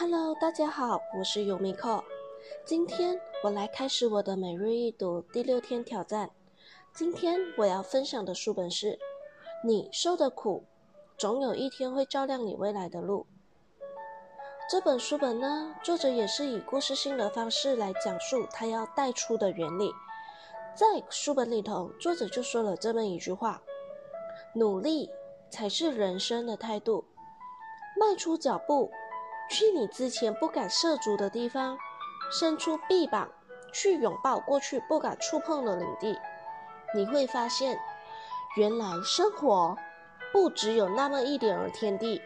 Hello，大家好，我是尤米克。今天我来开始我的每日一读第六天挑战。今天我要分享的书本是《你受的苦，总有一天会照亮你未来的路》。这本书本呢，作者也是以故事性的方式来讲述他要带出的原理。在书本里头，作者就说了这么一句话：“努力才是人生的态度，迈出脚步。”去你之前不敢涉足的地方，伸出臂膀去拥抱过去不敢触碰的领地，你会发现，原来生活不只有那么一点儿天地。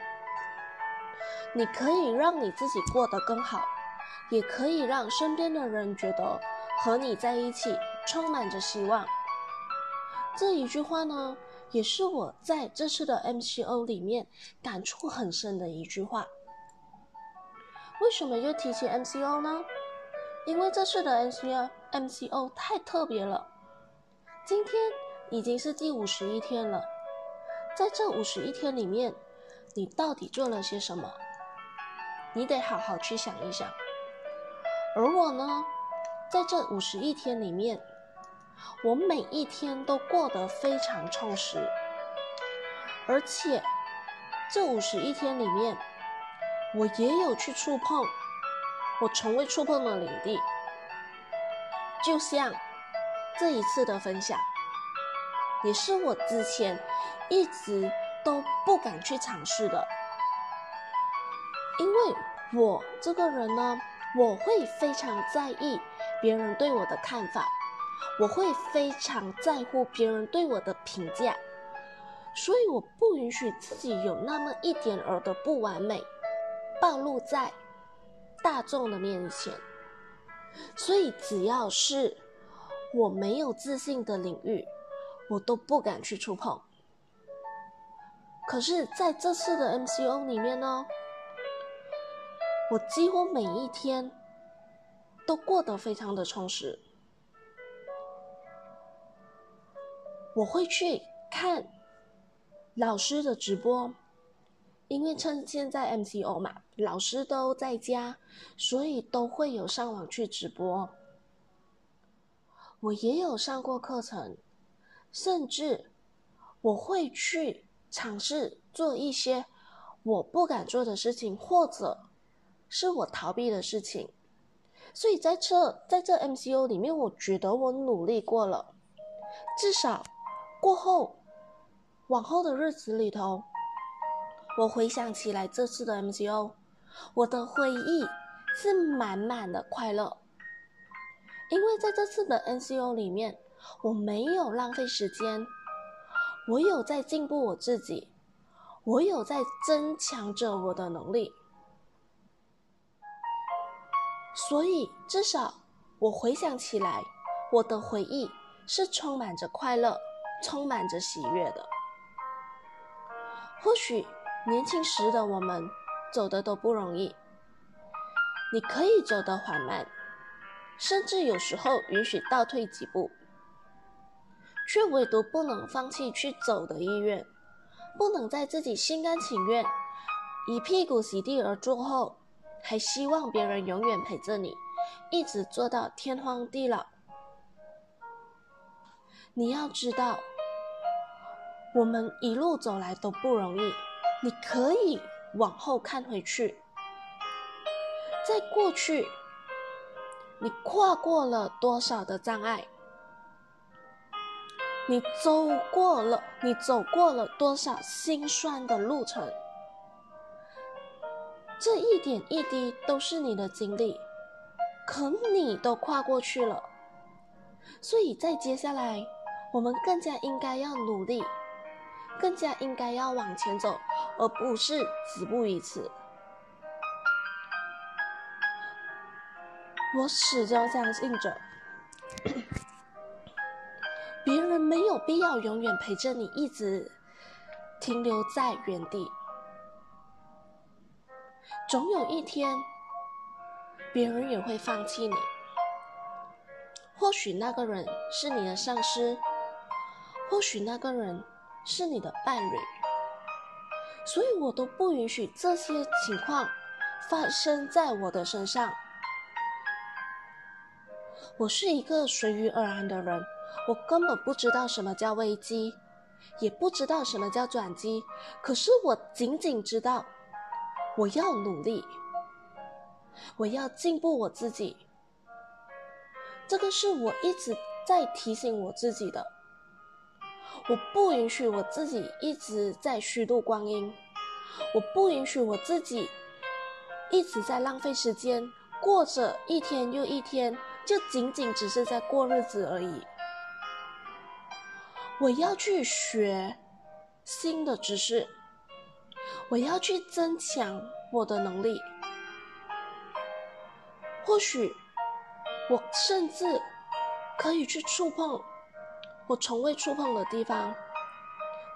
你可以让你自己过得更好，也可以让身边的人觉得和你在一起充满着希望。这一句话呢，也是我在这次的 MCO 里面感触很深的一句话。为什么又提起 MCO 呢？因为这次的 MCO MCO 太特别了。今天已经是第五十一天了，在这五十一天里面，你到底做了些什么？你得好好去想一想。而我呢，在这五十一天里面，我每一天都过得非常充实，而且这五十一天里面。我也有去触碰我从未触碰的领地，就像这一次的分享，也是我之前一直都不敢去尝试的，因为我这个人呢，我会非常在意别人对我的看法，我会非常在乎别人对我的评价，所以我不允许自己有那么一点儿的不完美。暴露在大众的面前，所以只要是我没有自信的领域，我都不敢去触碰。可是在这次的 MCO 里面呢，我几乎每一天都过得非常的充实。我会去看老师的直播。因为趁现在 MCO 嘛，老师都在家，所以都会有上网去直播。我也有上过课程，甚至我会去尝试做一些我不敢做的事情，或者是我逃避的事情。所以在这在这 MCO 里面，我觉得我努力过了，至少过后往后的日子里头。我回想起来这次的 MCO，我的回忆是满满的快乐，因为在这次的 MCO 里面，我没有浪费时间，我有在进步我自己，我有在增强着我的能力，所以至少我回想起来，我的回忆是充满着快乐，充满着喜悦的，或许。年轻时的我们走的都不容易，你可以走得缓慢，甚至有时候允许倒退几步，却唯独不能放弃去走的意愿，不能在自己心甘情愿一屁股洗地而坐后，还希望别人永远陪着你，一直做到天荒地老。你要知道，我们一路走来都不容易。你可以往后看回去，在过去，你跨过了多少的障碍？你走过了，你走过了多少心酸的路程？这一点一滴都是你的经历，可你都跨过去了，所以在接下来，我们更加应该要努力。更加应该要往前走，而不是止步于此。我始终相信着，别人没有必要永远陪着你，一直停留在原地。总有一天，别人也会放弃你。或许那个人是你的上司，或许那个人。是你的伴侣，所以我都不允许这些情况发生在我的身上。我是一个随遇而安的人，我根本不知道什么叫危机，也不知道什么叫转机。可是我仅仅知道，我要努力，我要进步我自己。这个是我一直在提醒我自己的。我不允许我自己一直在虚度光阴，我不允许我自己一直在浪费时间，过着一天又一天，就仅仅只是在过日子而已。我要去学新的知识，我要去增强我的能力。或许我甚至可以去触碰。我从未触碰的地方，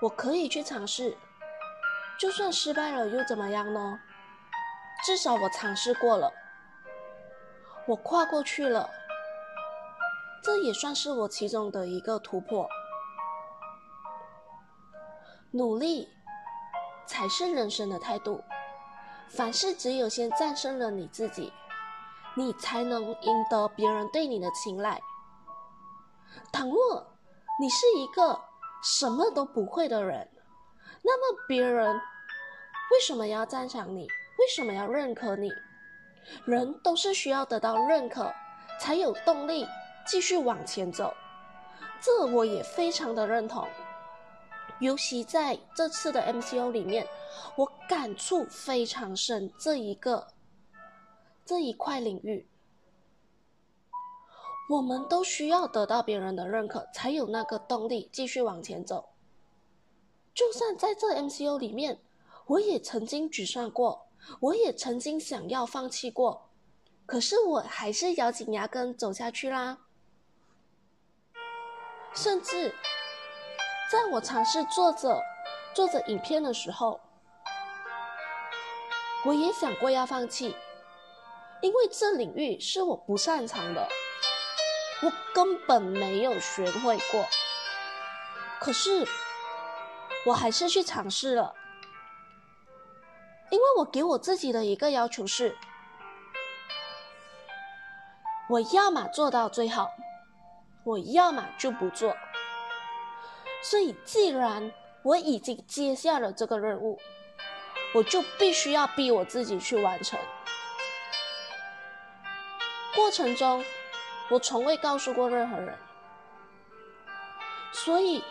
我可以去尝试。就算失败了又怎么样呢？至少我尝试过了，我跨过去了，这也算是我其中的一个突破。努力才是人生的态度。凡事只有先战胜了你自己，你才能赢得别人对你的青睐。倘若你是一个什么都不会的人，那么别人为什么要赞赏你？为什么要认可你？人都是需要得到认可，才有动力继续往前走。这我也非常的认同。尤其在这次的 MCO 里面，我感触非常深这一个这一块领域。我们都需要得到别人的认可，才有那个动力继续往前走。就算在这 MCO 里面，我也曾经沮丧过，我也曾经想要放弃过，可是我还是咬紧牙根走下去啦。甚至在我尝试做着做着影片的时候，我也想过要放弃，因为这领域是我不擅长的。我根本没有学会过，可是我还是去尝试了，因为我给我自己的一个要求是：我要么做到最好，我要么就不做。所以，既然我已经接下了这个任务，我就必须要逼我自己去完成。过程中。我从未告诉过任何人，所以，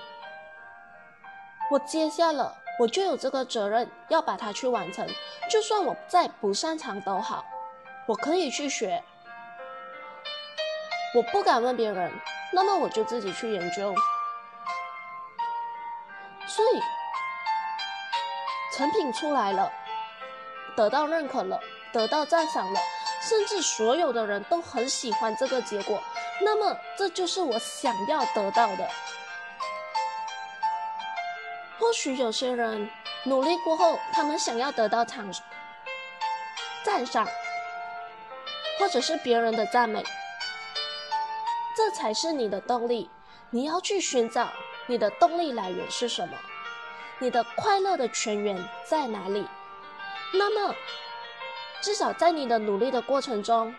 我接下了，我就有这个责任要把它去完成。就算我再不擅长都好，我可以去学。我不敢问别人，那么我就自己去研究。所以，成品出来了，得到认可了，得到赞赏了。甚至所有的人都很喜欢这个结果，那么这就是我想要得到的。或许有些人努力过后，他们想要得到奖赞赏，或者是别人的赞美，这才是你的动力。你要去寻找你的动力来源是什么，你的快乐的泉源在哪里？那么。至少在你的努力的过程中，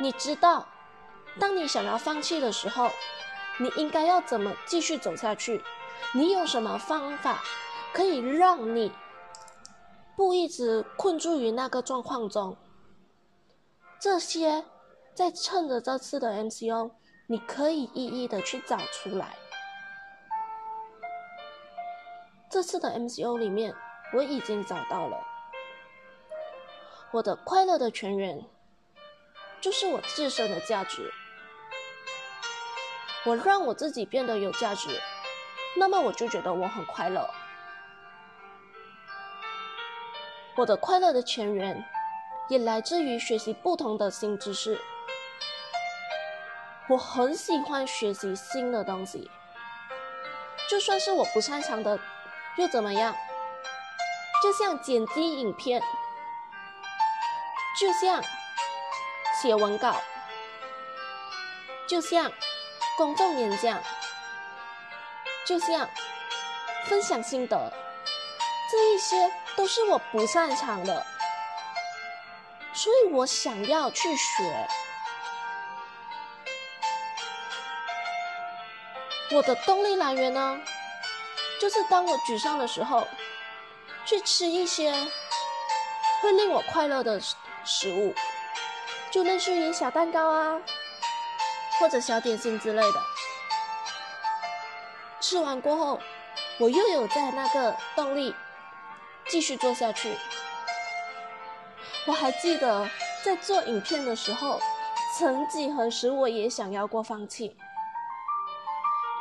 你知道，当你想要放弃的时候，你应该要怎么继续走下去？你有什么方法可以让你不一直困住于那个状况中？这些在趁着这次的 MCO，你可以一一的去找出来。这次的 MCO 里面，我已经找到了。我的快乐的泉源，就是我自身的价值。我让我自己变得有价值，那么我就觉得我很快乐。我的快乐的泉源，也来自于学习不同的新知识。我很喜欢学习新的东西，就算是我不擅长的，又怎么样？就像剪辑影片。就像写文稿，就像公众演讲，就像分享心得，这一些都是我不擅长的。所以我想要去学。我的动力来源呢，就是当我沮丧的时候，去吃一些会令我快乐的食物，就类似于小蛋糕啊，或者小点心之类的。吃完过后，我又有在那个动力继续做下去。我还记得在做影片的时候，曾几何时我也想要过放弃。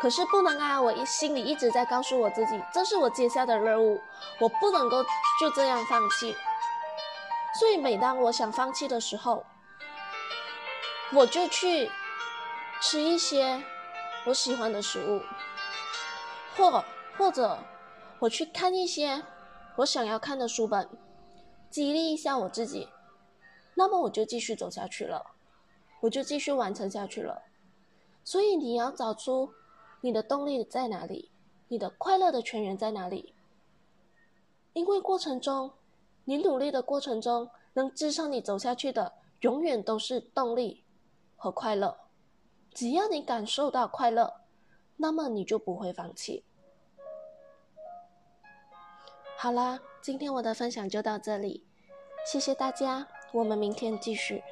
可是不能啊！我一心里一直在告诉我自己，这是我接下的任务，我不能够就这样放弃。所以每当我想放弃的时候，我就去吃一些我喜欢的食物，或或者我去看一些我想要看的书本，激励一下我自己。那么我就继续走下去了，我就继续完成下去了。所以你要找出。你的动力在哪里？你的快乐的泉源在哪里？因为过程中，你努力的过程中，能支撑你走下去的，永远都是动力和快乐。只要你感受到快乐，那么你就不会放弃。好啦，今天我的分享就到这里，谢谢大家，我们明天继续。